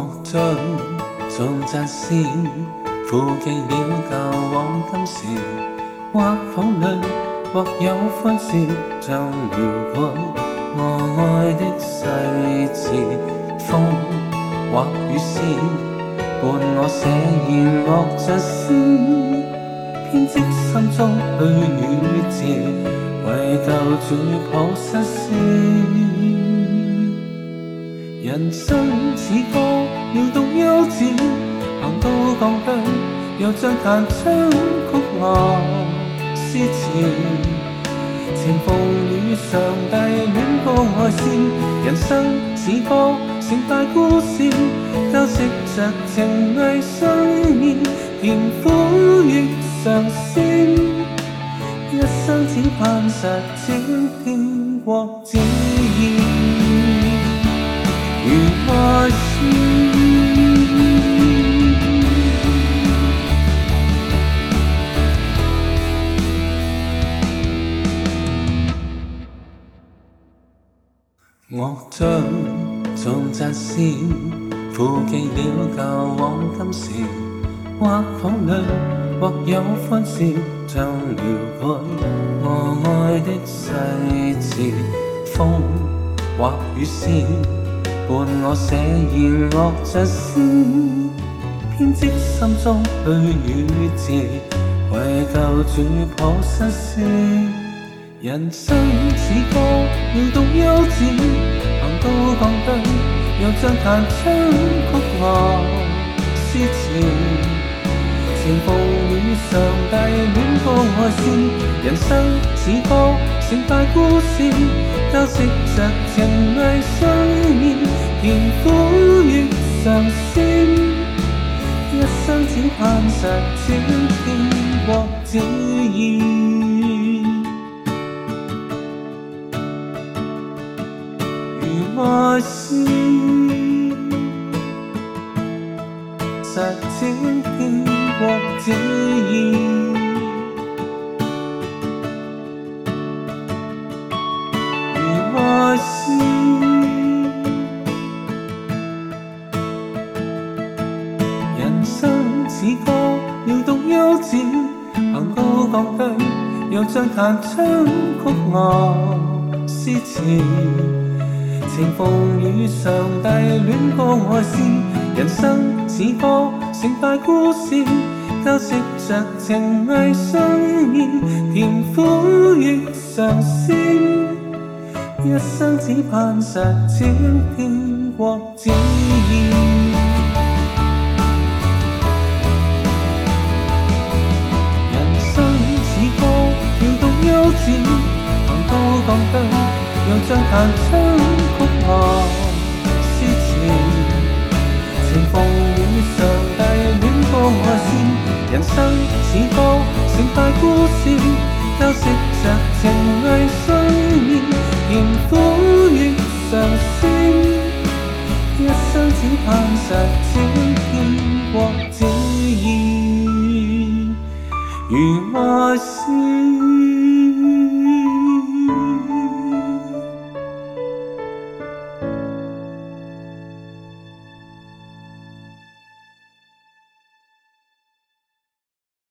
墨章颂杂线，负寄了旧往今时。或苦累，或有欢笑，就了却我爱的细事。风或雨丝，伴我写言墨杂诗，编织心中喜与愁，唯求主抱实思。人生似歌。搖動腰子，行到鋼鋸，又像彈槍曲樂詩詞。情逢與上帝戀高愛線，人生是個盛大故事，交織着情侶雙面，甜苦亦嘗鮮，一生只盼實踐天國旨意，如愛詩。我将做扎诗付寄了旧往今时，或苦泪，或有欢笑，像聊盖我爱的细事。风或雨丝，伴我写言乐杂诗，编织心中悲与字，跪旧主普心思。人生似歌，要懂幽子，行到高低，又将弹出曲华诗情。情逢与上帝恋过爱线，人生似歌，成败故事，交织着情爱相念，甜苦与尝鲜。一生只盼实践，天，获只。心，十天过天意。雨过诗，人生似歌要独悠子，行高降低又像弹唱曲乐诗词。情奉與上帝戀歌愛詩，人生似歌，成塊故事，交織着情藝相依，甜苦亦嘗鮮，一生只盼實踐天國旨意。人生似歌，跳動優展，行高降低。讓像彈奏曲樂之前，情奉上帝戀光愛線，人生似歌成敗故事，交織着情藝碎面，甜苦亦嘗鮮，一生只盼實踐天國旨意，如愛詩。